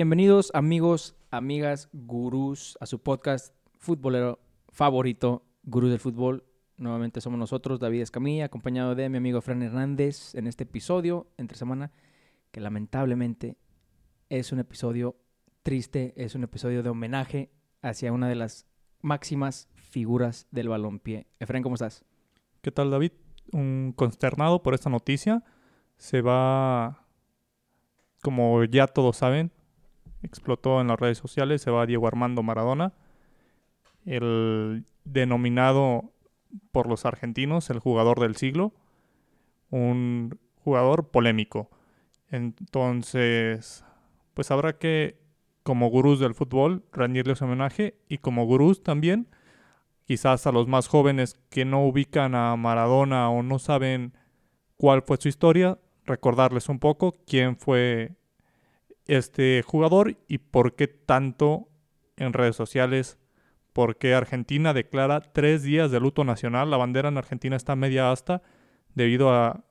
Bienvenidos amigos, amigas, gurús a su podcast futbolero favorito, Gurús del Fútbol. Nuevamente somos nosotros, David Escamilla, acompañado de mi amigo Fran Hernández en este episodio entre semana, que lamentablemente es un episodio triste, es un episodio de homenaje hacia una de las máximas figuras del balompié. Efraín, ¿cómo estás? ¿Qué tal, David? Un consternado por esta noticia. Se va, como ya todos saben, explotó en las redes sociales, se va Diego Armando Maradona, el denominado por los argentinos el jugador del siglo, un jugador polémico. Entonces, pues habrá que, como gurús del fútbol, rendirles homenaje y como gurús también, quizás a los más jóvenes que no ubican a Maradona o no saben cuál fue su historia, recordarles un poco quién fue este jugador y por qué tanto en redes sociales, por qué Argentina declara tres días de luto nacional. La bandera en Argentina está media asta debido a,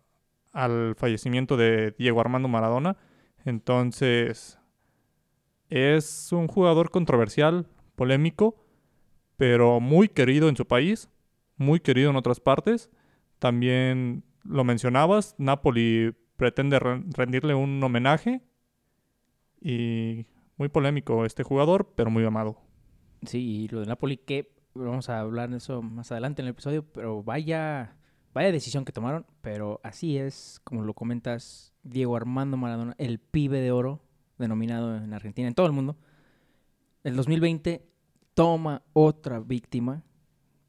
al fallecimiento de Diego Armando Maradona. Entonces, es un jugador controversial, polémico, pero muy querido en su país, muy querido en otras partes. También lo mencionabas, Napoli pretende rendirle un homenaje y muy polémico este jugador, pero muy amado. Sí, y lo de Napoli, que vamos a hablar de eso más adelante en el episodio, pero vaya, vaya decisión que tomaron, pero así es, como lo comentas, Diego Armando Maradona, el pibe de oro, denominado en Argentina, en todo el mundo. El 2020 toma otra víctima.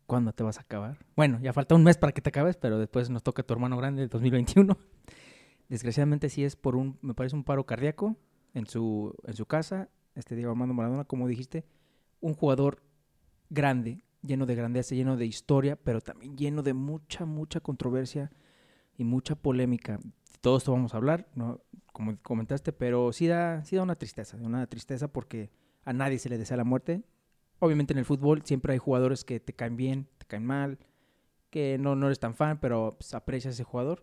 ¿Cuándo te vas a acabar? Bueno, ya falta un mes para que te acabes, pero después nos toca tu hermano grande el 2021. Desgraciadamente sí es por un, me parece un paro cardíaco en su, en su casa, este Diego Armando Maradona, como dijiste, un jugador grande, lleno de grandeza, lleno de historia, pero también lleno de mucha, mucha controversia y mucha polémica. Todo esto vamos a hablar, ¿no? como comentaste, pero sí da, sí da una tristeza, una tristeza porque a nadie se le desea la muerte. Obviamente en el fútbol siempre hay jugadores que te caen bien, te caen mal, que no, no eres tan fan, pero pues, aprecias a ese jugador.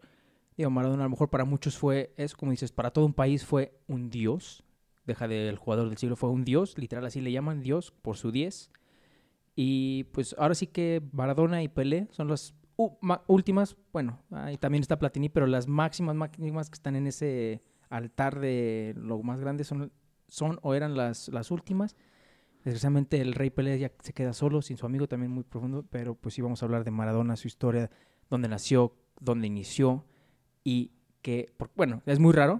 Diego Maradona a lo mejor para muchos fue, es como dices, para todo un país fue un dios. Deja del jugador del siglo, fue un dios, literal así le llaman dios por su 10. Y pues ahora sí que Maradona y Pelé son las últimas, bueno, ahí también está Platini, pero las máximas, máximas que están en ese altar de lo más grande son, son o eran las, las últimas. Desgraciadamente el rey Pelé ya se queda solo, sin su amigo también muy profundo, pero pues sí vamos a hablar de Maradona, su historia, dónde nació, dónde inició y que, bueno, es muy raro,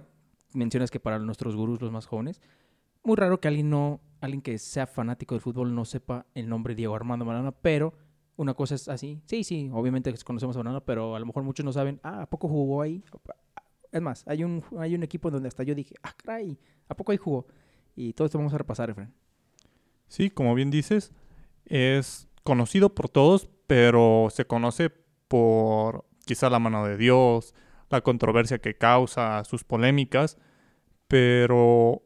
mencionas que para nuestros gurús, los más jóvenes, muy raro que alguien no, alguien que sea fanático del fútbol no sepa el nombre Diego Armando Maradona, pero una cosa es así, sí, sí, obviamente conocemos a Maradona, pero a lo mejor muchos no saben, ah, ¿a poco jugó ahí? Es más, hay un, hay un equipo donde hasta yo dije, ah, caray, ¿a poco ahí jugó? Y todo esto vamos a repasar, Efraín. Sí, como bien dices, es conocido por todos, pero se conoce por quizá la mano de Dios, la controversia que causa, sus polémicas, pero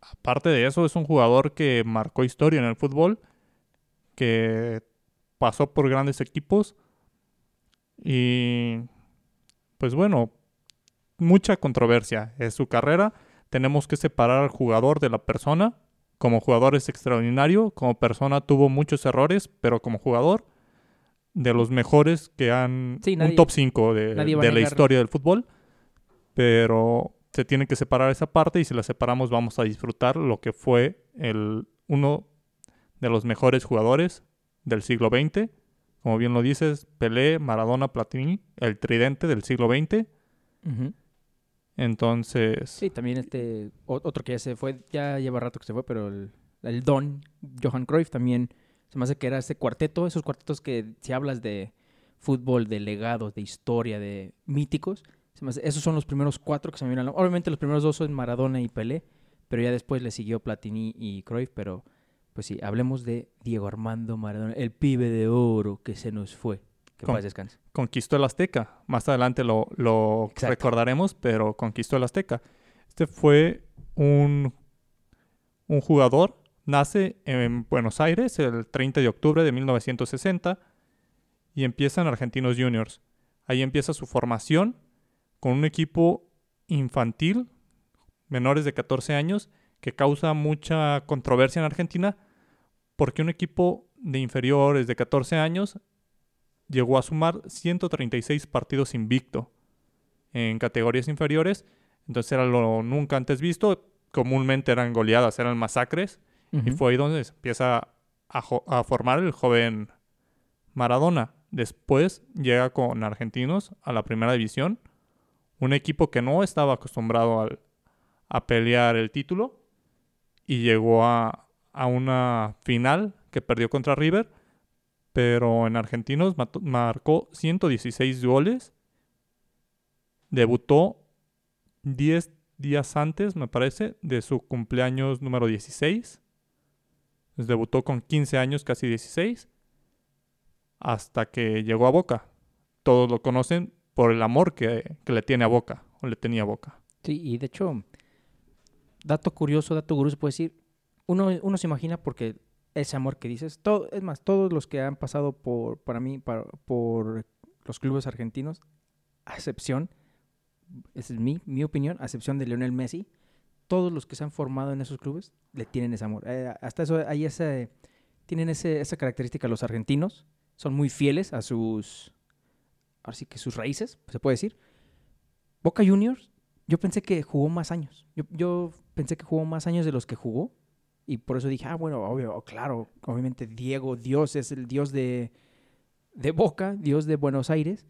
aparte de eso es un jugador que marcó historia en el fútbol, que pasó por grandes equipos y pues bueno, mucha controversia en su carrera. Tenemos que separar al jugador de la persona. Como jugador es extraordinario, como persona tuvo muchos errores, pero como jugador de los mejores que han... un top 5 de, de la historia del fútbol. Pero se tiene que separar esa parte y si la separamos vamos a disfrutar lo que fue el, uno de los mejores jugadores del siglo XX. Como bien lo dices, Pelé, Maradona, Platini, el tridente del siglo XX. Entonces... Sí, también este otro que ya se fue, ya lleva rato que se fue, pero el, el Don, Johan Cruyff también se me hace que era ese cuarteto, esos cuartetos que si hablas de fútbol, de legados, de historia, de míticos, esos son los primeros cuatro que se me vienen. Obviamente los primeros dos son Maradona y Pelé, pero ya después le siguió Platini y Cruyff, pero pues sí, hablemos de Diego Armando Maradona, el pibe de oro que se nos fue. Que Con, descanse. Conquistó el Azteca. Más adelante lo, lo recordaremos, pero conquistó el Azteca. Este fue un, un jugador Nace en Buenos Aires el 30 de octubre de 1960 y empieza en Argentinos Juniors. Ahí empieza su formación con un equipo infantil, menores de 14 años, que causa mucha controversia en Argentina porque un equipo de inferiores de 14 años llegó a sumar 136 partidos invicto en categorías inferiores. Entonces era lo nunca antes visto. Comúnmente eran goleadas, eran masacres. Y fue ahí donde se empieza a, formar el joven Maradona. Después llega con Argentinos a la primera división. Un equipo que no estaba acostumbrado al- a pelear el título. Y llegó a, a una final que perdió contra River. Pero en Argentinos mató- marcó 116 goles. Debutó 10 días antes, me parece, de su cumpleaños número 16. Debutó con 15 años, casi 16, hasta que llegó a Boca. Todos lo conocen por el amor que, que le tiene a Boca, o le tenía a Boca. Sí, y de hecho, dato curioso, dato curioso, puedo decir, uno, uno se imagina porque ese amor que dices, todo, es más, todos los que han pasado por, para mí, por los clubes argentinos, a excepción, esa es mi, mi opinión, a excepción de Lionel Messi, todos los que se han formado en esos clubes le tienen ese amor. Eh, hasta eso hay ese, tienen ese, esa característica los argentinos, son muy fieles a sus, ahora que sus raíces, se puede decir. Boca Juniors yo pensé que jugó más años. Yo, yo pensé que jugó más años de los que jugó. Y por eso dije, ah, bueno, obvio, claro, obviamente Diego, Dios, es el Dios de, de Boca, Dios de Buenos Aires.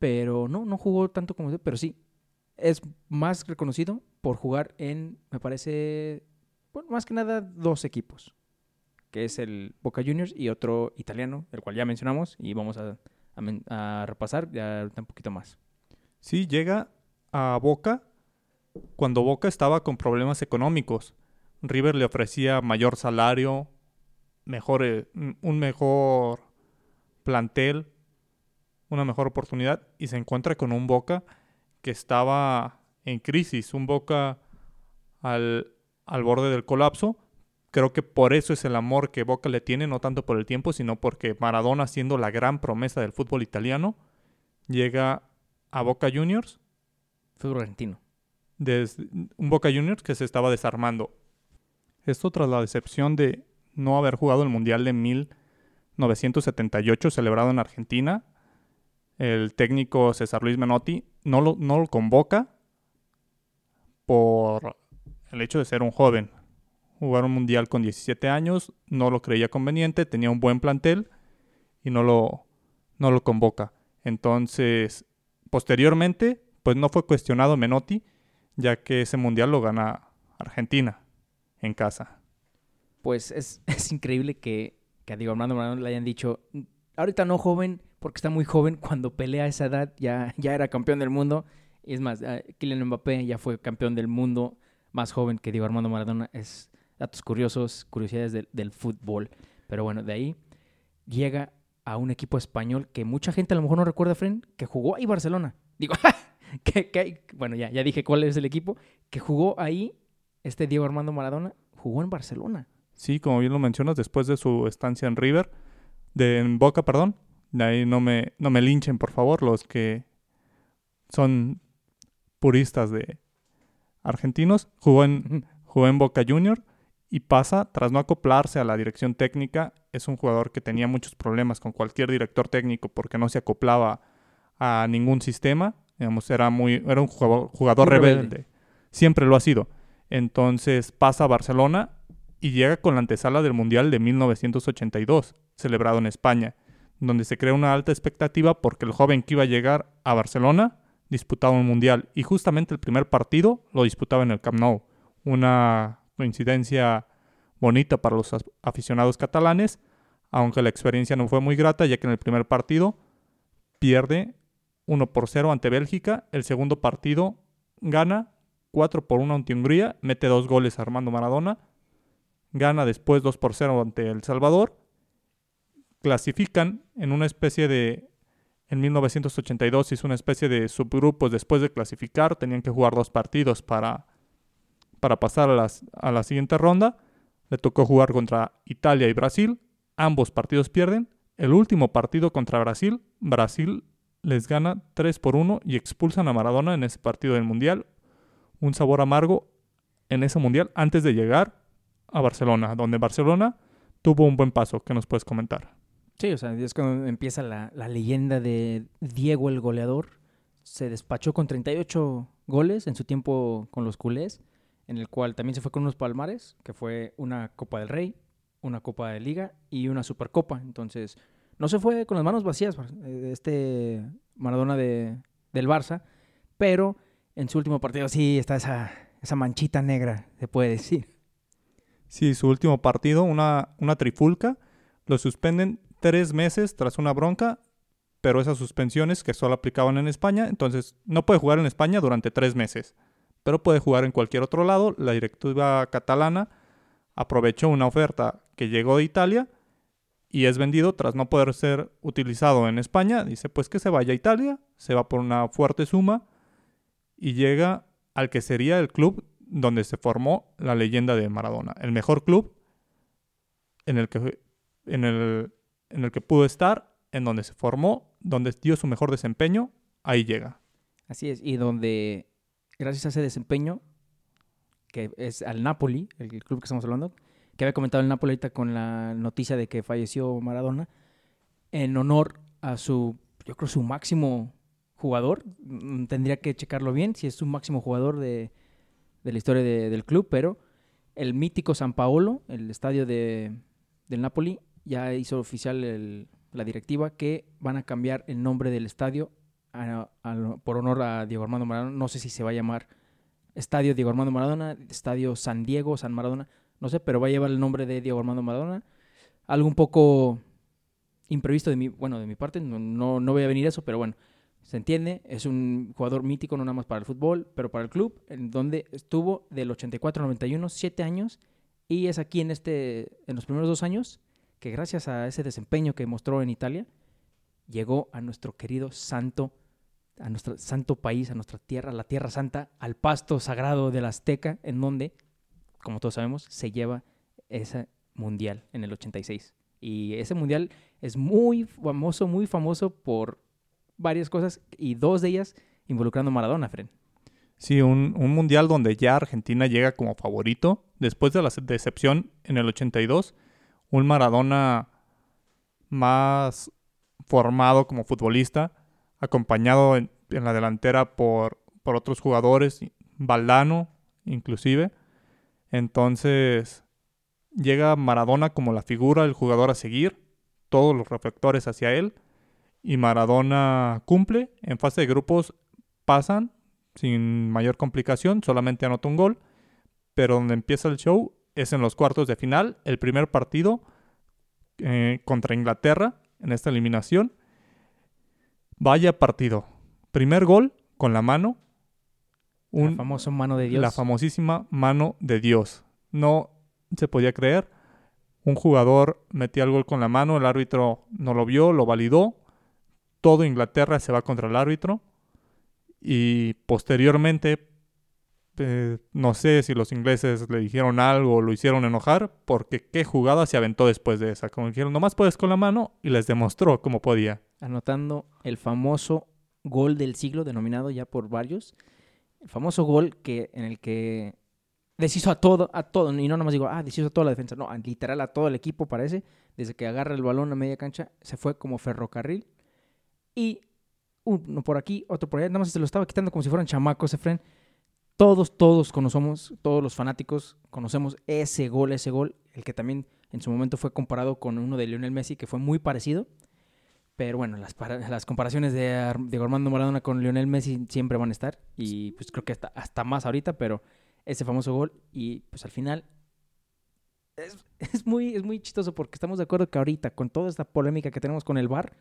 Pero no, no jugó tanto como pero sí. Es más reconocido por jugar en, me parece, más que nada dos equipos. Que es el Boca Juniors y otro italiano, el cual ya mencionamos. Y vamos a, repasar ya un poquito más. Sí, llega a Boca cuando Boca estaba con problemas económicos. River le ofrecía mayor salario, mejor, eh, un mejor plantel, una mejor oportunidad y se encuentra con un Boca que estaba en crisis, un Boca al, al borde del colapso. Creo que por eso es el amor que Boca le tiene, no tanto por el tiempo, sino porque Maradona, siendo la gran promesa del fútbol italiano, llega a Boca Juniors Fútbol argentino. desde un Boca Juniors que se estaba desarmando. Esto tras la decepción de no haber jugado el Mundial de 1978 celebrado en Argentina. El técnico César Luis Menotti no lo, convoca por el hecho de ser un joven. Jugar un Mundial con 17 años no lo creía conveniente, tenía un buen plantel y no lo, no lo convoca. Entonces, posteriormente, pues no fue cuestionado Menotti, ya que ese mundial lo gana Argentina en casa. Pues es, es increíble que, que a Diego Armando Maradona le hayan dicho, ahorita no joven, porque está muy joven, cuando pelea a esa edad ya, ya era campeón del mundo. Es más, eh, Kylian Mbappé ya fue campeón del mundo, más joven que Diego Armando Maradona. Es datos curiosos, curiosidades del, del fútbol. Pero bueno, de ahí llega a un equipo español que mucha gente a lo mejor no recuerda, Fren, que jugó ahí Barcelona. Digo, que- bueno, ya, ya dije cuál es el equipo, que jugó ahí, este Diego Armando Maradona, jugó en Barcelona. Sí, como bien lo mencionas, después de su estancia en River, de en Boca, perdón, de ahí no me, no me linchen, por favor, los que son puristas de argentinos, jugó en, jugó en Boca Junior y pasa, tras no acoplarse a la dirección técnica, es un jugador que tenía muchos problemas con cualquier director técnico porque no se acoplaba a ningún sistema, digamos, era, muy, era un jugador, jugador Muy rebelde. rebelde. siempre lo ha sido. Entonces pasa a Barcelona y llega con la antesala del Mundial de 1982, celebrado en España, donde se crea una alta expectativa porque el joven que iba a llegar a Barcelona disputaba un Mundial y justamente el primer partido lo disputaba en el Camp Nou. Una coincidencia bonita para los aficionados catalanes, aunque la experiencia no fue muy grata, ya que en el primer partido pierde 1 por 0 ante Bélgica, el segundo partido gana 4 por 1 ante Hungría, mete dos goles a Armando Maradona, gana después 2 por 0 ante El Salvador, clasifican en una especie de... En 1982 hizo una especie de subgrupos después de clasificar, tenían que jugar dos partidos para, para pasar a, las- a la siguiente ronda. Le tocó jugar contra Italia y Brasil, ambos partidos pierden. El último partido contra Brasil, Brasil les gana 3 por 1 y expulsan a Maradona en ese partido del Mundial. Un sabor amargo en ese mundial antes de llegar a Barcelona, donde Barcelona tuvo un buen paso. ¿Qué nos puedes comentar? Sí, o sea, es cuando empieza la, la leyenda de Diego el goleador. Se despachó con 38 goles en su tiempo con los culés, en el cual también se fue con unos palmares, que fue una Copa del Rey, una Copa de Liga y una Supercopa. Entonces, no se fue con las manos vacías eh, este Maradona de, del Barça, pero en su último partido sí está esa, esa manchita negra, se puede decir. Sí, su último partido, una, una trifulca, lo suspenden tres meses tras una bronca, pero esas suspensiones que solo aplicaban en España, entonces no puede jugar en España durante tres meses, pero puede jugar en cualquier otro lado. La directiva catalana aprovechó una oferta que llegó de Italia y es vendido tras no poder ser utilizado en España. Dice pues que se vaya a Italia, se va por una fuerte suma y llega al que sería el club donde se formó la leyenda de Maradona, el mejor club en el que, en el, en el que pudo estar, en donde se formó, donde dio su mejor desempeño, ahí llega. Así es, y donde gracias a ese desempeño, que es al Napoli, el club que estamos hablando, que había comentado el Napoli ahorita con la noticia de que falleció Maradona, en honor a su, yo creo, su máximo jugador. Mm, tendría que checarlo bien si es su máximo jugador de, de la historia del club, pero el mítico San Paolo, el estadio de, del Napoli, ya hizo oficial la directiva que van a cambiar el nombre del estadio por honor a Diego Armando Maradona. No sé si se va a llamar Estadio Diego Armando Maradona, Estadio San Diego, San Maradona, no sé, pero va a llevar el nombre de Diego Armando Maradona. Algo un poco imprevisto de mi, bueno, de mi parte, no, no, voy a venir eso, pero bueno, se entiende, es un jugador mítico no nada más para el fútbol, pero para el club, en donde estuvo del 84 al 91, siete años, y es aquí en, este, en los primeros dos años que gracias a ese desempeño que mostró en Italia, llegó a nuestro querido santo, a nuestro santo país, a nuestra tierra, la tierra santa, al pasto sagrado de la Azteca, en donde, como todos sabemos, se lleva ese mundial en el 86. Y ese mundial es muy famoso, muy famoso por varias cosas y dos de ellas involucrando a Maradona, Fren. Sí, un, mundial donde ya Argentina llega como favorito. Después de la decepción en el 82, un Maradona más formado como futbolista, acompañado en, la delantera por, por, otros jugadores, Valdano inclusive. Entonces llega Maradona como la figura, el jugador a seguir, todos los reflectores hacia él y Maradona cumple. En fase de grupos pasan sin mayor complicación, solamente anota un gol. Pero donde empieza el show es en los cuartos de final, el primer partido eh, contra Inglaterra en esta eliminación. Vaya partido. Primer gol con la mano. Un, la famosa mano de Dios. La famosísima mano de Dios. No se podía creer. Un jugador metía el gol con la mano, el árbitro no lo vio, lo validó, todo Inglaterra se va contra el árbitro y posteriormente eh, no sé si los ingleses le dijeron algo o lo hicieron enojar porque qué jugada se aventó después de esa. Como dijeron, nomás puedes con la mano y les demostró cómo podía. Anotando el famoso gol del siglo, denominado ya por varios. El famoso gol que, en el que deshizo a todo, a todo, y no nomás digo, ah, deshizo a toda la defensa, no, literal a todo el equipo parece, desde que agarra el balón a media cancha, se fue como ferrocarril y uno por aquí, otro por allá, nada más se lo estaba quitando como si fueran chamacos, Efren. Todos, todos conocemos, todos los fanáticos conocemos ese gol, ese gol, el que también en su momento fue comparado con uno de Lionel Messi, que fue muy parecido. Pero bueno, las, comparaciones de, de Armando Maradona con Lionel Messi siempre van a estar. Y pues creo que hasta, hasta más ahorita, pero ese famoso gol. Y pues al final es, muy, muy chistoso porque estamos de acuerdo que ahorita, con toda esta polémica que tenemos con el VAR,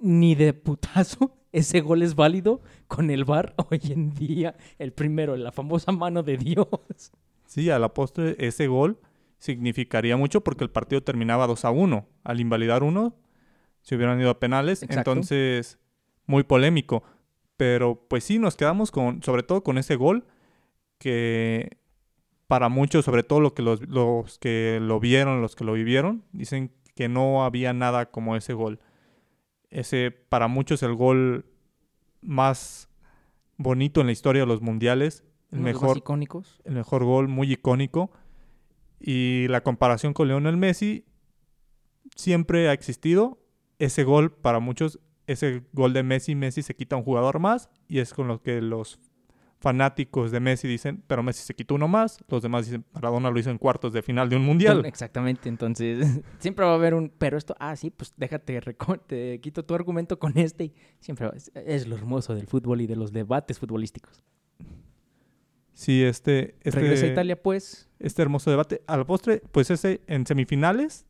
ni de putazo ese gol es válido con el VAR hoy en día. El primero, la famosa mano de Dios. Sí, a la postre ese gol significaría mucho porque el partido terminaba 2 a 1. Al invalidar uno, se hubieran ido a penales. Entonces, muy polémico. Pero pues sí, nos quedamos con, sobre todo con ese gol que para muchos, sobre todo los que, los, los que lo vieron, los que lo vivieron, dicen que no había nada como ese gol ese para muchos el gol más bonito en la historia de los mundiales, el Uno de los mejor, icónicos. el mejor gol, muy icónico. Y la comparación con Lionel Messi siempre ha existido. Ese gol, para muchos, ese gol de Messi, Messi se quita un jugador más. Y es con lo que los fanáticos de Messi dicen, pero Messi se quitó uno más. Los demás dicen, Maradona lo hizo en cuartos de final de un mundial. Exactamente, entonces siempre va a haber un, pero esto, ah, sí, pues déjate, te quito tu argumento con este. y Siempre va- es, es lo hermoso del fútbol y de los debates futbolísticos. Sí, este, este, Regresa a Italia, pues. este hermoso debate. Al postre, pues ese en semifinales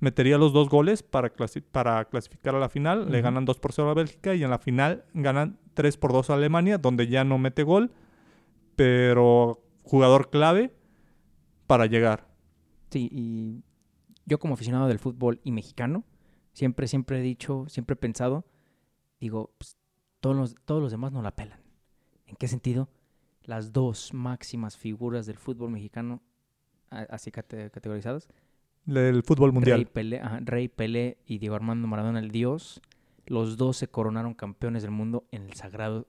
metería los dos goles para, clasi- para clasificar a la final. Le ganan 2 por 0 a Bélgica y en la final ganan 3 por 2 a Alemania, donde ya no mete gol, pero jugador clave para llegar. Sí, y yo como aficionado del fútbol y mexicano, siempre, siempre he dicho, siempre he pensado, digo, pues, todos, los, todos los demás no la pelan. ¿En qué sentido? Las dos máximas figuras del fútbol mexicano, así cate- categorizadas, Del fútbol Rey mundial. Pelé, ajá, Rey Pelé y Diego Armando Maradona, el dios, los dos se coronaron campeones del mundo en el sagrado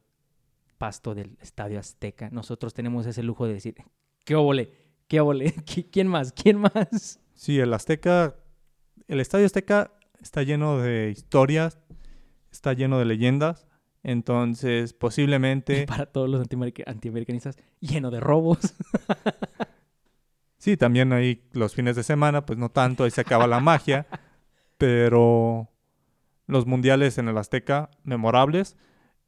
pasto del Estadio Azteca. Nosotros tenemos ese lujo de decir, ¿qué óvole? ¿Qué óvole? ¿Qui- ¿Quién más? ¿Quién más? Sí, el Azteca, el Estadio Azteca está lleno de historias, está lleno de leyendas. Entonces, posiblemente, Para todos los antiamerica- antiamericanistas, lleno de robos. sí, también ahí los fines de semana, pues no tanto, ahí se acaba la magia. Pero los mundiales en el Azteca, memorables.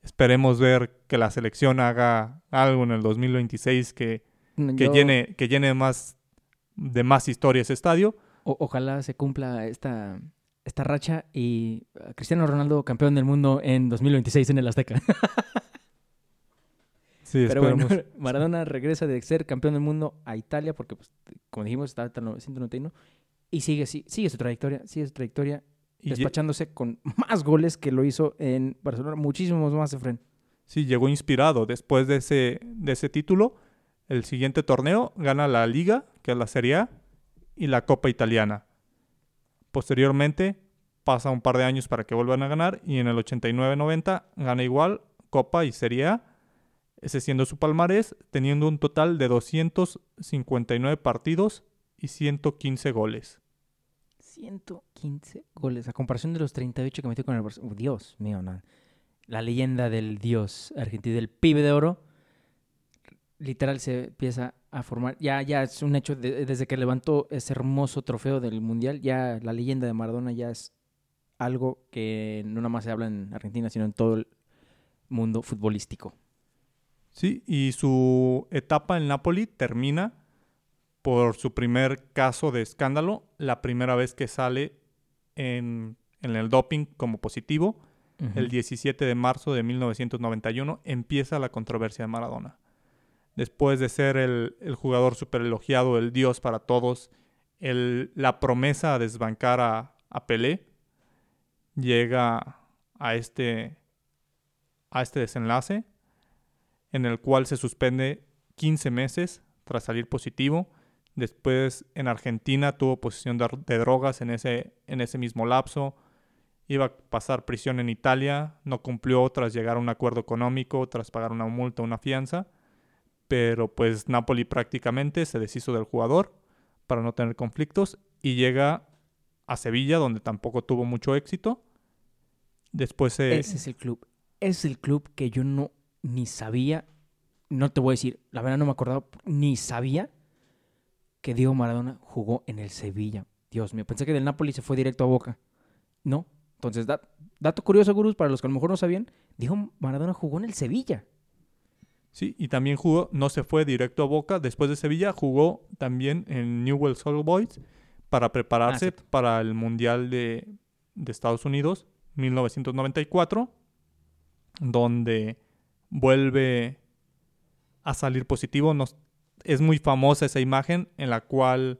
Esperemos ver que la selección haga algo en el 2026 que, que Yo- llene, que llene más de más historia ese estadio. o- ojalá se cumpla esta, esta racha y uh, Cristiano Ronaldo campeón del mundo en 2026 en el Azteca. Sí, Pero bueno. Maradona regresa de ser campeón del mundo a Italia porque, pues, como dijimos, está hasta el 191 y sigue, sigue su trayectoria, sigue su trayectoria Y despachándose con más goles que lo hizo en Barcelona, muchísimos más, Efren. Sí, llegó inspirado. Después de ese, de ese título, el siguiente torneo gana la Liga, que es la Serie A, y la Copa Italiana. Posteriormente, pasa un par de años para que vuelvan a ganar, y en el 89-90 gana igual Copa y Serie A, ese siendo su palmarés, teniendo un total de 259 partidos y 115 goles. 115 goles, a comparación de los 38 que metió con el Barcelona. Dios mío, no. La leyenda del dios argentino, del pibe de oro, literal se empieza a formar. Ya, ya es un hecho, de- desde que levantó ese hermoso trofeo del Mundial, ya la leyenda de Maradona ya es algo que no nada más se habla en Argentina, sino en todo el mundo futbolístico. Sí, y su etapa en Napoli termina por su primer caso de escándalo, la primera vez que sale en, en el doping como positivo. El 17 de marzo de 1991 empieza la controversia de Maradona. Después de ser el, el jugador super elogiado, el dios para todos, el- la promesa a desbancar a, a Pelé, llega a este, a este desenlace en el cual se suspende 15 meses tras salir positivo. Después en Argentina tuvo posesión de, drogas en ese, en ese mismo lapso. Iba a pasar prisión en Italia, no cumplió tras llegar a un acuerdo económico, tras pagar una multa, una fianza. Pero pues Napoli prácticamente se deshizo del jugador para no tener conflictos y llega a Sevilla donde tampoco tuvo mucho éxito. Después se... Ese es el club. Es el club que yo no ni sabía, no te voy a decir, la verdad no me acordaba, ni sabía que Diego Maradona jugó en el Sevilla. Dios mío, pensé que del Napoli se fue directo a Boca. No. Entonces, da- dato curioso, Gurús, para los que a lo mejor no sabían, Diego Maradona jugó en el Sevilla. Sí, y también jugó, no se fue directo a Boca, después de Sevilla jugó también en Newell's Old Boys para prepararse cierto. para el Mundial de, de Estados Unidos 1994, donde vuelve a salir positivo. Nos- es muy famosa esa imagen en la cual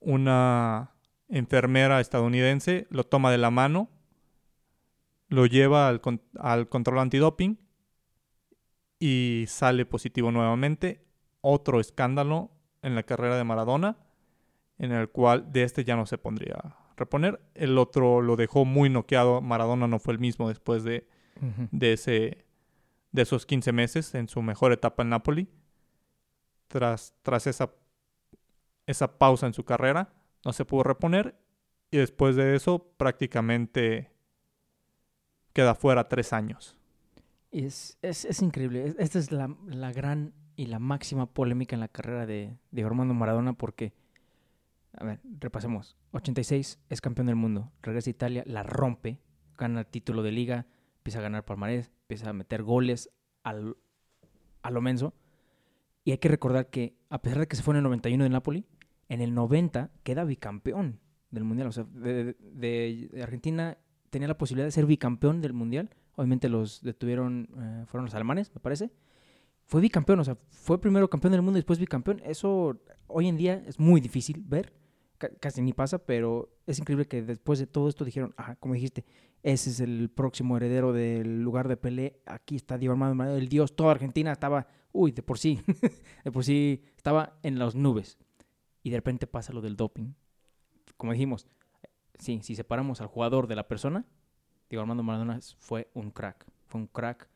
una enfermera estadounidense lo toma de la mano, lo lleva al, al control antidoping y sale positivo nuevamente. Otro escándalo en la carrera de Maradona, en el cual de este ya no se pondría a reponer. El otro lo dejó muy noqueado. Maradona no fue el mismo después de, de ese, de esos 15 meses en su mejor etapa en Napoli. Tras, tras esa, esa pausa en su carrera, no se pudo reponer y después de eso prácticamente queda fuera tres años. Es, es, es increíble. Esta es la, la, gran y la máxima polémica en la carrera de, de Armando Maradona porque, a ver, repasemos. 86 es campeón del mundo, regresa a Italia, la rompe, gana el título de liga, empieza a ganar palmarés, empieza a meter goles al, a lo menso. Y hay que recordar que, a pesar de que se fue en el 91 de Napoli, en el 90 queda bicampeón del Mundial. O sea, de, Argentina tenía la posibilidad de ser bicampeón del Mundial. Obviamente los detuvieron, eh, fueron los alemanes, me parece. Fue bicampeón, o sea, fue primero campeón del mundo y después bicampeón. Eso hoy en día es muy difícil ver casi ni pasa, pero es increíble que después de todo esto dijeron, ah, como dijiste, ese es el próximo heredero del lugar de Pelé, aquí está Diego Armando Maradona, el dios, toda Argentina estaba, uy, de por sí, de por sí estaba en las nubes. Y de repente pasa lo del doping. Como dijimos, sí, si separamos al jugador de la persona, Diego Armando Maradona fue un crack, fue un crack.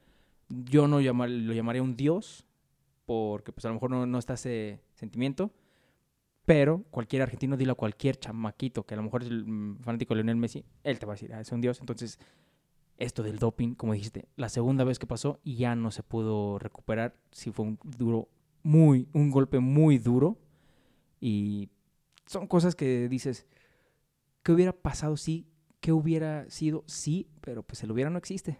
Yo no llamar, lo llamaría un dios, porque pues a lo mejor no, no está ese sentimiento, pero cualquier argentino, dile a cualquier chamaquito que a lo mejor es el mm, fanático de Lionel Messi, él te va a decir, ah, es un dios. Entonces, esto del doping, como dijiste, la segunda vez que pasó y ya no se pudo recuperar. Sí fue un duro, muy, un golpe muy duro. Y son cosas que dices, ¿qué hubiera pasado si? ¿Qué hubiera sido? Sí, pero pues el hubiera no existe.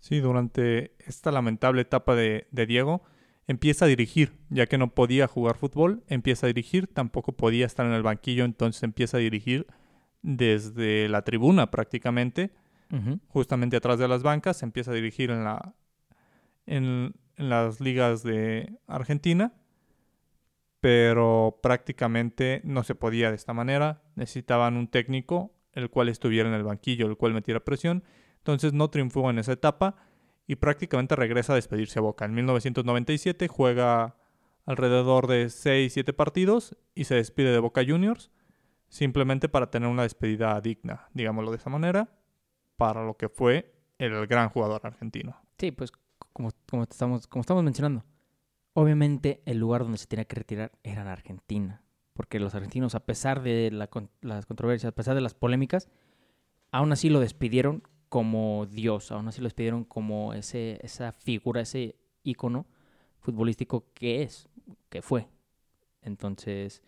Sí, durante esta lamentable etapa de Diego, empieza a dirigir, ya que no podía jugar fútbol, empieza a dirigir, tampoco podía estar en el banquillo, entonces empieza a dirigir desde la tribuna prácticamente, uh -huh. justamente atrás de las bancas, empieza a dirigir en, la, en, en las ligas de Argentina, pero prácticamente no se podía de esta manera, necesitaban un técnico el cual estuviera en el banquillo, el cual metiera presión, entonces no triunfó en esa etapa, y prácticamente regresa a despedirse a Boca. En 1997 juega alrededor de 6-7 partidos y se despide de Boca Juniors simplemente para tener una despedida digna, digámoslo de esa manera, para lo que fue el gran jugador argentino. Sí, pues como, como, estamos, como estamos mencionando, obviamente el lugar donde se tenía que retirar era en Argentina, porque los argentinos, a pesar de la, las controversias, a pesar de las polémicas, aún así lo despidieron como Dios, aún así lo despidieron como ese, esa figura, ese ícono futbolístico que es, que fue. Entonces,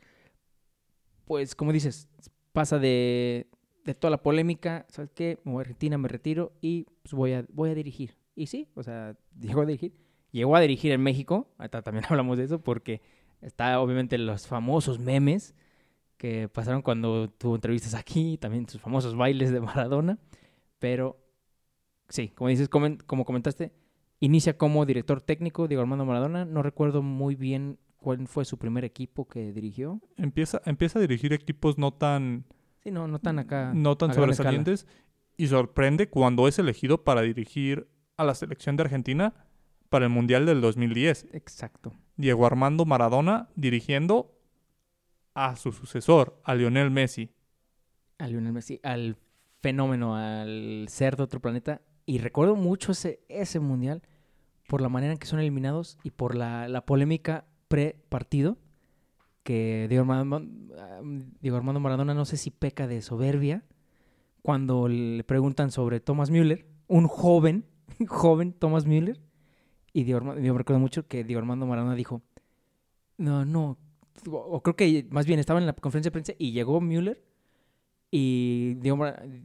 pues como dices, pasa de, de toda la polémica, ¿sabes qué? Me voy a Argentina, me retiro y pues voy a, voy a dirigir. Y sí, o sea, llegó a dirigir. Llegó a dirigir en México, también hablamos de eso, porque está obviamente los famosos memes que pasaron cuando tuvo entrevistas aquí, también sus famosos bailes de Maradona. Pero sí, como dices, como, como comentaste, inicia como director técnico Diego Armando Maradona. No recuerdo muy bien cuál fue su primer equipo que dirigió. Empieza, empieza a dirigir equipos no tan... Sí, no, no tan acá. No tan sobresalientes. Y sorprende cuando es elegido para dirigir a la selección de Argentina para el Mundial del 2010. Exacto. Diego Armando Maradona dirigiendo a su sucesor, a Lionel Messi. A Lionel Messi, al fenómeno, al ser de otro planeta. Y recuerdo mucho ese, ese mundial por la manera en que son eliminados y por la, la polémica pre-partido. Que Diego Armando, Maradona no sé si peca de soberbia cuando le preguntan sobre Thomas Müller, un joven, joven Thomas Müller. Y Diego yo recuerdo mucho que Diego Armando Maradona dijo, no, no, o creo que más bien estaba en la conferencia de prensa y llegó Müller y Diego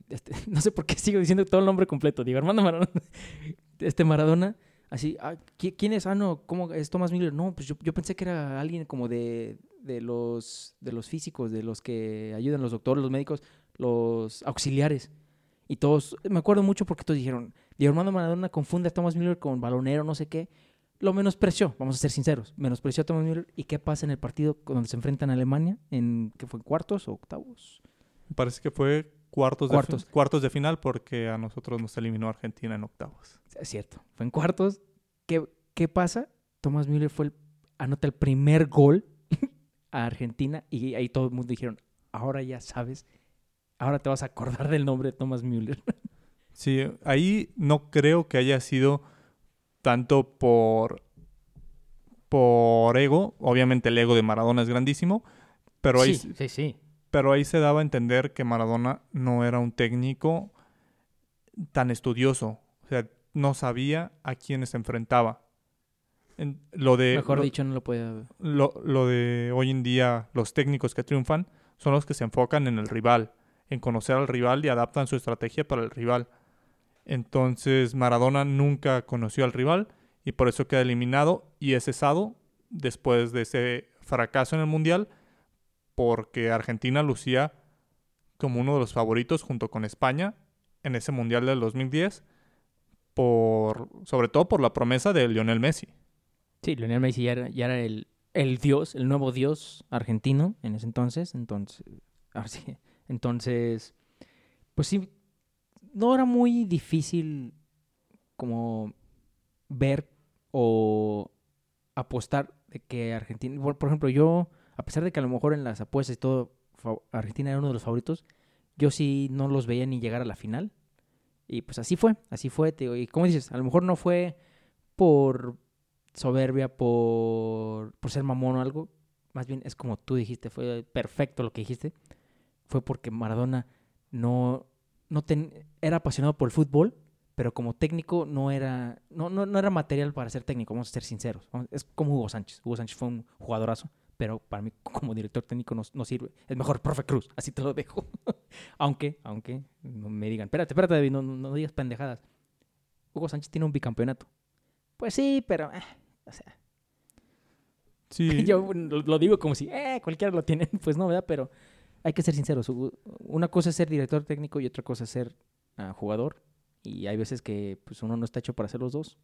este, no sé por qué sigo diciendo todo el nombre completo. Diego Armando Maradona. Este Maradona, así, ah, ¿quién es? Ah, no, ¿cómo es Thomas Miller? No, pues yo, yo pensé que era alguien como de, de, los, de los físicos, de los que ayudan, los doctores, los médicos, los auxiliares. Y todos, me acuerdo mucho porque todos dijeron, Diego Armando Maradona confunde a Thomas Miller con balonero, no sé qué. Lo menospreció, vamos a ser sinceros, menospreció a Thomas Miller. ¿Y qué pasa en el partido donde se enfrentan a Alemania? ¿En qué fue? ¿Cuartos o octavos? Parece que fue cuartos, Cuartos. De, cuartos de final porque a nosotros nos eliminó Argentina en octavos. Es cierto, fue en cuartos. ¿Qué, qué pasa? Thomas Müller fue el, anota el primer gol a Argentina y ahí todo el mundo dijeron, ahora ya sabes, ahora te vas a acordar del nombre de Thomas Müller. Sí, ahí no creo que haya sido tanto por, por ego, obviamente el ego de Maradona es grandísimo, pero ahí, sí, sí, sí. Pero ahí se daba a entender que Maradona no era un técnico tan estudioso, o sea, no sabía a quiénes se enfrentaba. En- lo de, Mejor lo- dicho, no lo podía... lo, lo de hoy en día, los técnicos que triunfan son los que se enfocan en el rival, en conocer al rival y adaptan su estrategia para el rival. Entonces Maradona nunca conoció al rival y por eso queda eliminado y es cesado después de ese fracaso en el Mundial porque Argentina lucía como uno de los favoritos junto con España en ese Mundial del 2010 por sobre todo por la promesa de Lionel Messi. Sí, Lionel Messi ya era, ya era el, el dios, el nuevo dios argentino en ese entonces. Entonces, entonces, pues sí, no era muy difícil como ver o apostar de que Argentina, por ejemplo, yo, a pesar de que a lo mejor en las apuestas y todo, Argentina era uno de los favoritos, yo sí no los veía ni llegar a la final. Y pues así fue, así fue. Y como dices, a lo mejor no fue por soberbia, por, por ser mamón o algo. Más bien es como tú dijiste, fue perfecto lo que dijiste. Fue porque Maradona no, no ten- era apasionado por el fútbol, pero como técnico no era, no, no, no era material para ser técnico, vamos a ser sinceros. Es como Hugo Sánchez. Hugo Sánchez fue un jugadorazo, pero para mí como director técnico no, no sirve. Es mejor profe Cruz, así te lo dejo. aunque, aunque me digan, espérate, espérate David, no, no, digas pendejadas. Hugo Sánchez tiene un bicampeonato. Pues sí, pero... eh, o sea, Sí. yo lo, digo como si, eh, cualquiera lo tiene. Pues no, ¿verdad? Pero hay que ser sinceros. Una cosa es ser director técnico y otra cosa es ser ah, jugador. Y hay veces que pues, uno no está hecho para hacer los dos.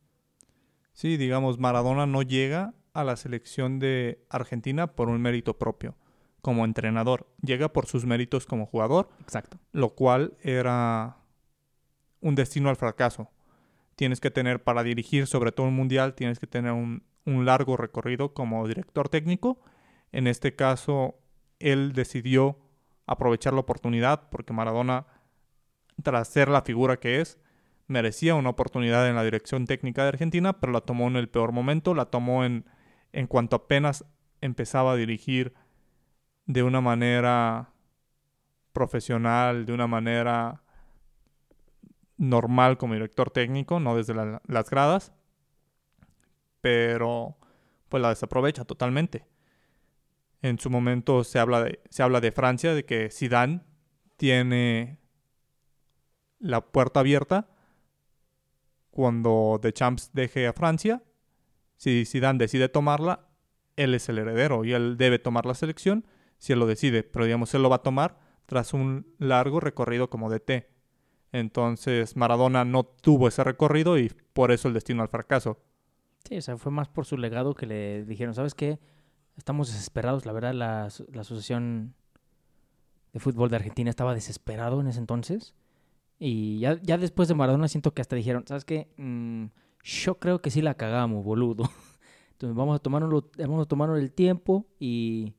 Sí, digamos, Maradona no llega a la selección de Argentina por un mérito propio como entrenador, llega por sus méritos como jugador, Exacto. lo cual era un destino al fracaso. Tienes que tener, para dirigir sobre todo un mundial, tienes que tener un, un largo recorrido como director técnico. En este caso, él decidió aprovechar la oportunidad porque Maradona, tras ser la figura que es, merecía una oportunidad en la dirección técnica de Argentina, pero la tomó en el peor momento, la tomó en, en cuanto apenas empezaba a dirigir de una manera profesional, de una manera normal como director técnico, no desde la- las gradas, pero pues la desaprovecha totalmente. En su momento se habla de, se habla de Francia, de que Zidane tiene la puerta abierta cuando The Champs deje a Francia. Si Zidane decide tomarla, él es el heredero y él debe tomar la selección si él lo decide, pero digamos él lo va a tomar tras un largo recorrido como DT. Entonces Maradona no tuvo ese recorrido y por eso el destino al fracaso. Sí, o sea, fue más por su legado que le dijeron, ¿sabes qué? Estamos desesperados. La verdad, la, la Asociación de Fútbol de Argentina estaba desesperado en ese entonces. Y ya, ya después de Maradona siento que hasta dijeron, ¿sabes qué? Mm, yo creo que sí la cagamos, boludo. Entonces vamos a tomarnos, vamos a tomarnos el tiempo y,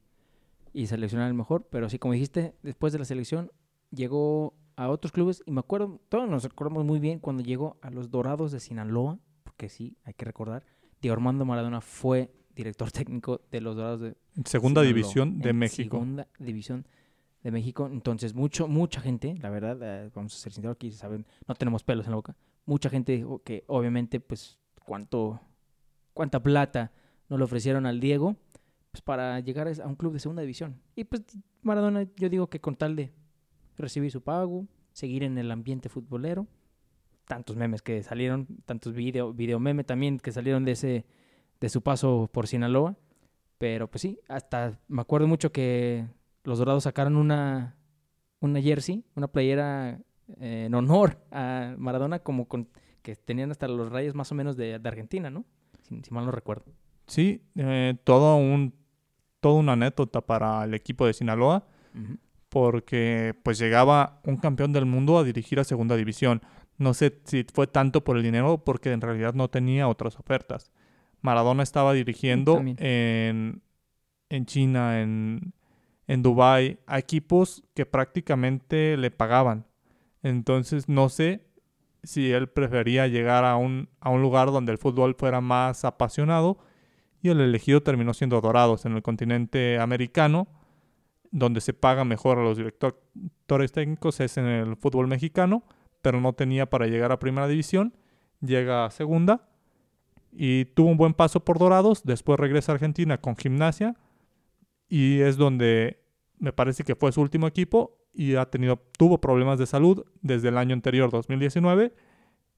y seleccionar el mejor. Pero sí, como dijiste, después de la selección llegó a otros clubes. Y me acuerdo, todos nos recordamos muy bien cuando llegó a los Dorados de Sinaloa. Porque sí, hay que recordar. Diego Armando Maradona fue director técnico de los Dorados de Segunda Sinaloa, división de México. Segunda división de México. Entonces, mucho, mucha gente, la verdad, eh, vamos a ser sinceros aquí, saben, no tenemos pelos en la boca. Mucha gente dijo que obviamente, pues, cuánto, cuánta plata no le ofrecieron al Diego, pues, para llegar a un club de segunda división. Y pues, Maradona, yo digo que con tal de recibir su pago, seguir en el ambiente futbolero, tantos memes que salieron, tantos video, video meme también que salieron de ese, de su paso por Sinaloa. Pero pues sí, hasta me acuerdo mucho que los Dorados sacaron una, una jersey, una playera eh, en honor a Maradona, como con, que tenían hasta los rayos más o menos de, de Argentina, ¿no? Si, si mal no recuerdo. Sí, eh, todo un, toda una anécdota para el equipo de Sinaloa, porque pues llegaba un campeón del mundo a dirigir a segunda división. No sé si fue tanto por el dinero porque en realidad no tenía otras ofertas. Maradona estaba dirigiendo También. en, en China, en, en Dubái, a equipos que prácticamente le pagaban. Entonces no sé si él prefería llegar a un, a un lugar donde el fútbol fuera más apasionado y el elegido terminó siendo Dorados en el continente americano, donde se paga mejor a los directores técnicos es en el fútbol mexicano, pero no tenía para llegar a primera división, llega a segunda y tuvo un buen paso por Dorados, después regresa a Argentina con Gimnasia y es donde me parece que fue su último equipo y ha tenido tuvo problemas de salud desde el año anterior 2019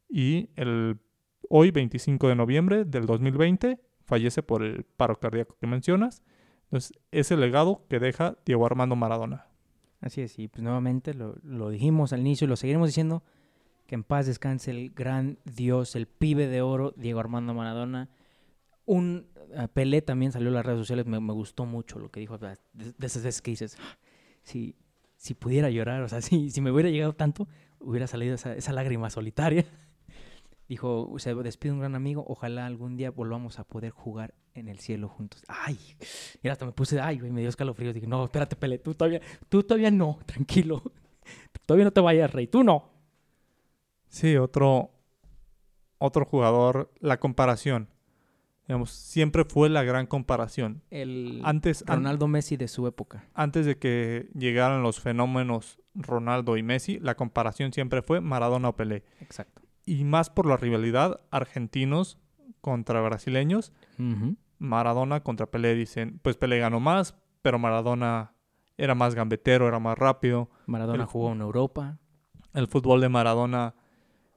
y el hoy 25 de noviembre del 2020 fallece por el paro cardíaco que mencionas. Entonces, es el legado que deja Diego Armando Maradona. Así es, y pues nuevamente lo, lo dijimos al inicio y lo seguiremos diciendo, que en paz descanse el gran dios, el pibe de oro, Diego Armando Maradona. Un uh, Pelé también salió en las redes sociales, me, me gustó mucho lo que dijo, de, esas veces que dices, ah, si, si pudiera llorar, o sea, si, si me hubiera llegado tanto, hubiera salido esa, esa lágrima solitaria. Dijo, se despide un gran amigo, ojalá algún día volvamos a poder jugar en el cielo juntos. Ay, y hasta me puse, ay, güey, me dio escalofríos. Dije, no, espérate, Pele, tú todavía, tú todavía no, tranquilo. Todavía no te vayas, Rey, tú no. Sí, otro, otro jugador, la comparación. Digamos, siempre fue la gran comparación. El Antes, an- Ronaldo Messi de su época. antes de que llegaran los fenómenos Ronaldo y Messi, la comparación siempre fue Maradona o Pelé. Exacto. Y más por la rivalidad argentinos contra brasileños. Maradona contra Pelé dicen, pues Pelé ganó más, pero Maradona era más gambetero, era más rápido. Maradona El- jugó en Europa. El fútbol de Maradona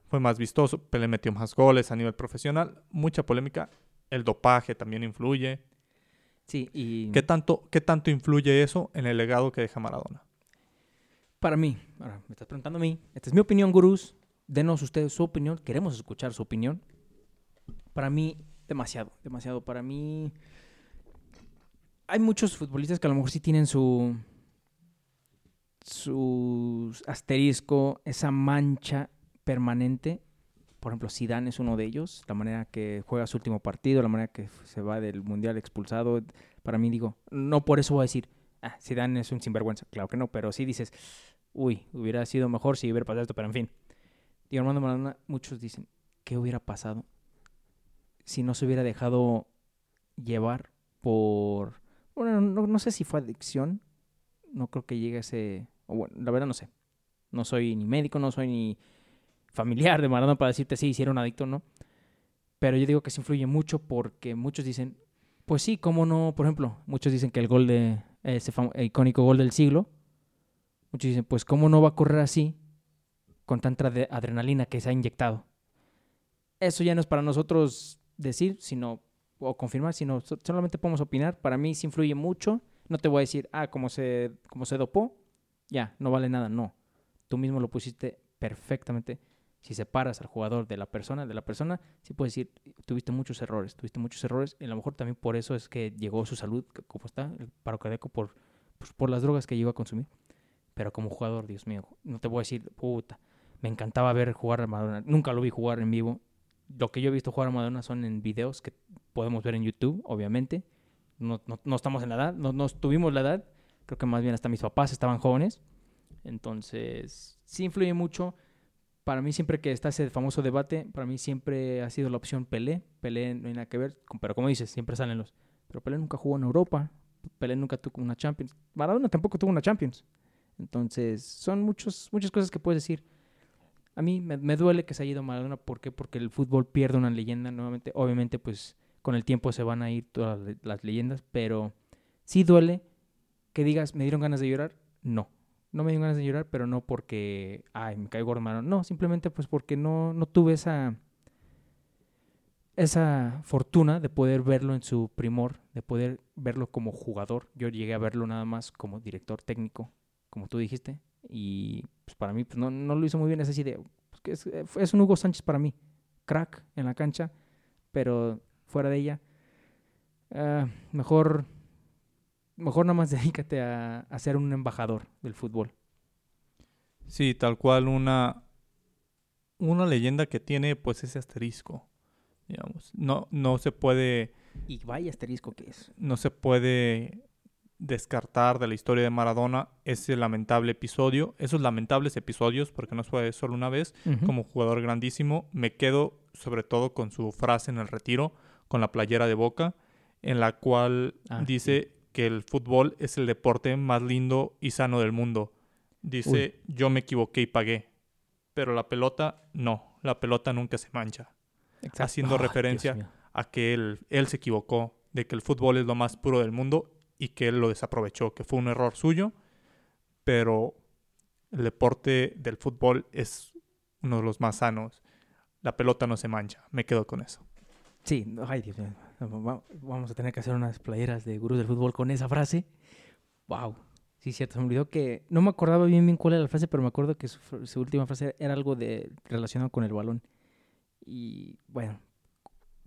fue más vistoso, Pelé metió más goles a nivel profesional, mucha polémica. El dopaje también influye. Sí, y ¿Qué tanto, ¿Qué tanto influye eso en el legado que deja Maradona? para mí, ahora me estás preguntando a mí, esta es mi opinión, gurús. Denos ustedes su opinión, queremos escuchar su opinión. Para mí, demasiado, demasiado. Para mí, hay muchos futbolistas que a lo mejor sí tienen su su asterisco, esa mancha permanente. Por ejemplo, Zidane es uno de ellos. La manera que juega su último partido, la manera que se va del mundial expulsado. Para mí, digo, no por eso voy a decir, ah, Zidane es un sinvergüenza. Claro que no, pero sí dices, uy, hubiera sido mejor si hubiera pasado esto, pero en fin. Diego Armando Maradona, muchos dicen, ¿qué hubiera pasado si no se hubiera dejado llevar por... Bueno, no, sé si fue adicción. No creo que llegue a ese... la verdad no sé. No soy ni médico, no soy ni familiar de Maradona para decirte si hicieron adicto o no. Pero yo digo que se influye mucho porque muchos dicen, pues sí, cómo no, por ejemplo, muchos dicen que el gol de ese icónico gol del siglo, muchos dicen, pues cómo no va a correr así con tanta adrenalina que se ha inyectado. Eso ya no es para nosotros decir, sino o confirmar, sino so- solamente podemos opinar. Para mí sí influye mucho. No te voy a decir, ah, como se, como se dopó, ya, no vale nada. No. Tú mismo lo pusiste perfectamente. Si separas al jugador de la persona, de la persona, sí puedes decir, tuviste muchos errores, tuviste muchos errores. Y a lo mejor también por eso es que llegó su salud, como está, el paro cardíaco, por, pues, por las drogas que llegó a consumir. Pero como jugador, Dios mío, no te voy a decir, puta, me encantaba ver jugar a Madonna. Nunca lo vi jugar en vivo. Lo que yo he visto jugar a Madonna son en videos que podemos ver en YouTube, obviamente. No, no, no estamos en la edad, no, no tuvimos la edad. Creo que más bien hasta mis papás estaban jóvenes. Entonces, sí influye mucho. Para mí siempre que está ese famoso debate, para mí siempre ha sido la opción Pelé. Pelé no hay nada que ver, pero como dices, siempre salen los... Pero Pelé nunca jugó en Europa. Pelé nunca tuvo una Champions. Maradona tampoco tuvo una Champions. Entonces, son muchos, muchas cosas que puedes decir. A mí me, me duele que se haya ido Maradona. ¿Por qué? Porque el fútbol pierde una leyenda nuevamente. Obviamente, pues con el tiempo se van a ir todas las leyendas, pero sí duele que digas, ¿me dieron ganas de llorar? No. No me dieron ganas de llorar, pero no porque, ay, me caigo Maradona. No, simplemente pues porque no, no tuve esa, esa fortuna de poder verlo en su primor, de poder verlo como jugador. Yo llegué a verlo nada más como director técnico, como tú dijiste, y pues para mí pues, no, no lo hizo muy bien. Es así de, pues, es un Hugo Sánchez para mí, crack en la cancha, pero fuera de ella, ah, mejor, mejor nada más dedícate a, a ser un embajador del fútbol. Sí, tal cual una, una leyenda que tiene pues ese asterisco. Digamos. No, no se puede, Y vaya asterisco que es. no se puede descartar de la historia de Maradona ese lamentable episodio, esos lamentables episodios, porque no fue solo una vez, como jugador grandísimo. Me quedo sobre todo con su frase en el retiro, con la playera de Boca, en la cual Ah, dice que el fútbol es el deporte más lindo y sano del mundo. Dice, yo me equivoqué y pagué, pero la pelota no, la pelota nunca se mancha. Exacto. haciendo referencia. A que él, él se equivocó, de que el fútbol es lo más puro del mundo y que él lo desaprovechó, que fue un error suyo, pero el deporte del fútbol es uno de los más sanos. La pelota no se mancha, me quedo con eso. Sí, ay, Dios mío. Va- Vamos a tener que hacer unas playeras de gurús del fútbol con esa frase. Wow. Sí, cierto. Se me olvidó que. No me acordaba bien bien cuál era la frase, pero me acuerdo que su, su última frase era algo de relacionado con el balón. Y bueno,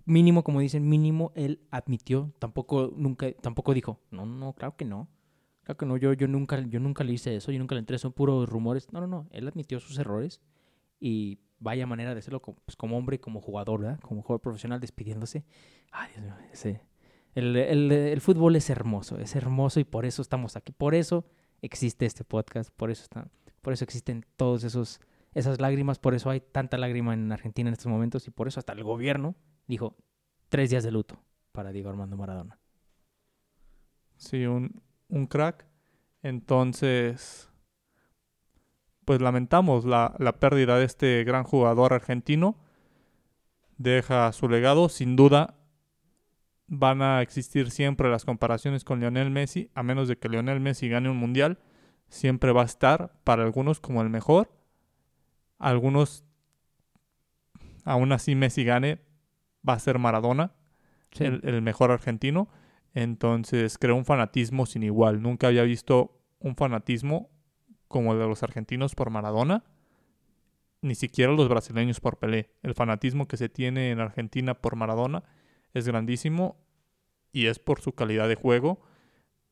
mínimo, como dicen, mínimo él admitió. Tampoco, nunca, tampoco dijo, no, no, claro que no. Claro que no, yo, yo, nunca, yo nunca le hice eso, yo nunca le entré, son puros rumores. No, no, no. Él admitió sus errores y vaya manera de hacerlo como, pues, como hombre, como jugador, ¿verdad? Como jugador profesional despidiéndose. Ay, Dios mío, el, el- el fútbol es hermoso, es hermoso y por eso estamos aquí. Por eso existe este podcast, por eso, está, por eso existen todos esos esas lágrimas, por eso hay tanta lágrima en Argentina en estos momentos y por eso hasta el gobierno dijo tres días de luto para Diego Armando Maradona. Sí, un, un crack. Entonces, pues lamentamos la, la pérdida de este gran jugador argentino. Deja su legado. Sin duda, van a existir siempre las comparaciones con Lionel Messi. A menos de que Lionel Messi gane un mundial, siempre va a estar para algunos como el mejor. Algunos, aún así Messi gane, va a ser Maradona el, el mejor argentino. Entonces creó un fanatismo sin igual. Nunca había visto un fanatismo como el de los argentinos por Maradona. Ni siquiera los brasileños por Pelé. El fanatismo que se tiene en Argentina por Maradona es grandísimo y es por su calidad de juego.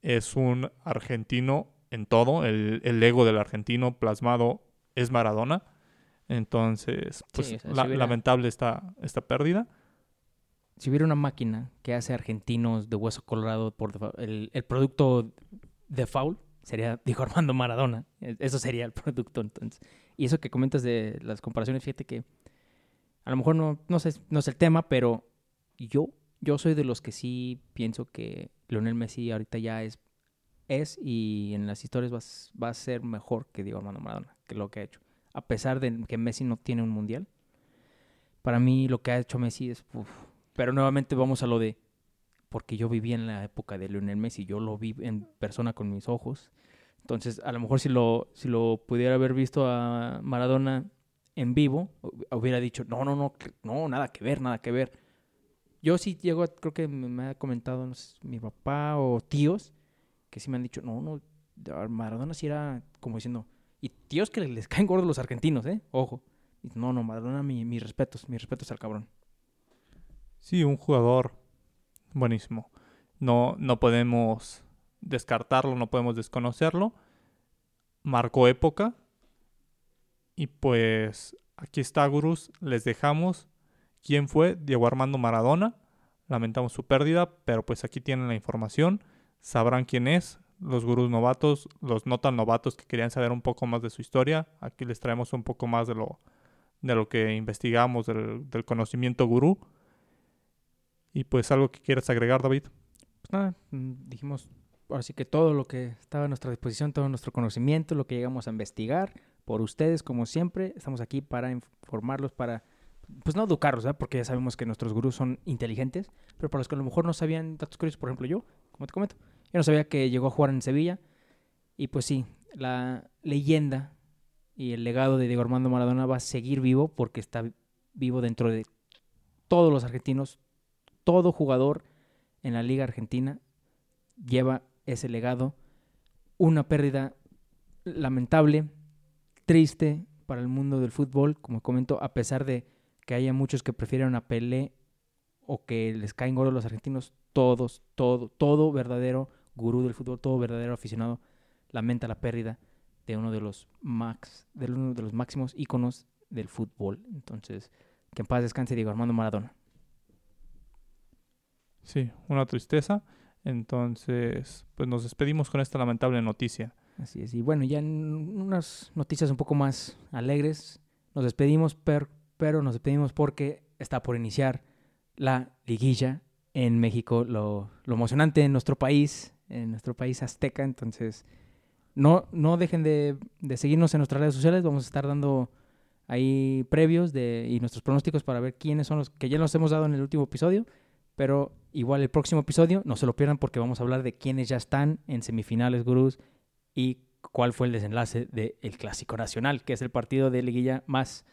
Es un argentino en todo. El, el ego del argentino plasmado es Maradona. Entonces, pues Sí, o sea, si la- hubiera- lamentable esta, esta pérdida. Si hubiera una máquina que hace argentinos de hueso colorado por el producto de foul sería Diego Armando Maradona. E- Eso sería el producto entonces. Y eso que comentas de las comparaciones, fíjate que a lo mejor no, no, sé, no es el tema, pero yo, yo soy de los que sí pienso que Lionel Messi ahorita ya es, es y en las historias va, va a ser mejor que Diego Armando Maradona, que lo que ha hecho. A pesar de que Messi no tiene un mundial, para mí lo que ha hecho Messi es... uf, pero nuevamente vamos a lo de, porque yo viví en la época de Lionel Messi, yo lo vi en persona con mis ojos. Entonces, a lo mejor si lo, si lo pudiera haber visto a Maradona en vivo, hu- hubiera dicho, no, no, no, no, nada que ver, nada que ver. Yo sí llego, a- creo que me, ha comentado mi papá o tíos, que sí me han dicho, no, no, Maradona sí era como diciendo, y tíos que les caen gordos los argentinos, ¿eh? Ojo. No, no, Maradona, mi- mis respetos, mis respetos al cabrón. Sí, un jugador buenísimo. No, no podemos descartarlo, no podemos desconocerlo. Marcó época. Y pues aquí está, gurús. Les dejamos quién fue Diego Armando Maradona. Lamentamos su pérdida, pero pues aquí tienen la información. Sabrán quién es. Los gurús novatos, los no tan novatos que querían saber un poco más de su historia. Aquí les traemos un poco más de lo, de lo que investigamos, del, del conocimiento gurú. Y pues algo que quieras agregar, David. pues nada, mm, dijimos ahora sí que todo lo que estaba a nuestra disposición, todo nuestro conocimiento, lo que llegamos a investigar por ustedes, como siempre, estamos aquí para informarlos, para, pues no educarlos, porque ya sabemos que nuestros gurús son inteligentes, pero para los que a lo mejor no sabían datos curiosos, por ejemplo yo, como te comento, yo no sabía que llegó a jugar en Sevilla, y pues sí, la leyenda y el legado de Diego Armando Maradona va a seguir vivo porque está vivo dentro de todos los argentinos, todo jugador en la Liga Argentina lleva ese legado. Una pérdida lamentable, triste para el mundo del fútbol, como comento, a pesar de que haya muchos que prefieren a Pelé o que les caen gordos los argentinos, todos, todo, todo verdadero gurú del fútbol, todo verdadero aficionado lamenta la pérdida de uno de los max, de uno de los máximos íconos del fútbol. Entonces, que en paz descanse Diego Armando Maradona. Sí, una tristeza. Entonces, pues nos despedimos con esta lamentable noticia. Así es. Y bueno, ya unas noticias un poco más alegres, nos despedimos, pero, pero nos despedimos porque está por iniciar la liguilla en México, lo, lo emocionante en nuestro país, en nuestro país azteca. Entonces, no, no dejen de, de seguirnos en nuestras redes sociales. Vamos a estar dando ahí previos de, y nuestros pronósticos para ver quiénes son los que ya nos hemos dado en el último episodio. Pero igual el próximo episodio no se lo pierdan porque vamos a hablar de quiénes ya están en semifinales, gurús, y cuál fue el desenlace del Clásico Nacional, que es el partido de liguilla más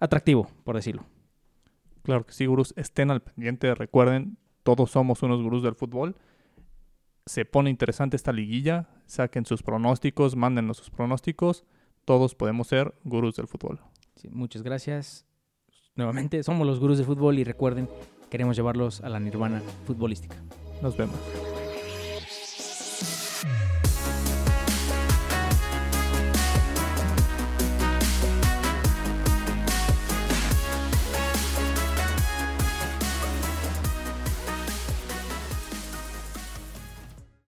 atractivo, por decirlo. Claro que sí, gurús, estén al pendiente, recuerden, todos somos unos gurús del fútbol. Se pone interesante esta liguilla, saquen sus pronósticos, mándenos sus pronósticos, todos podemos ser gurús del fútbol. Sí, muchas gracias. Nuevamente, somos los gurús del fútbol y recuerden, queremos llevarlos a la nirvana futbolística. Nos vemos.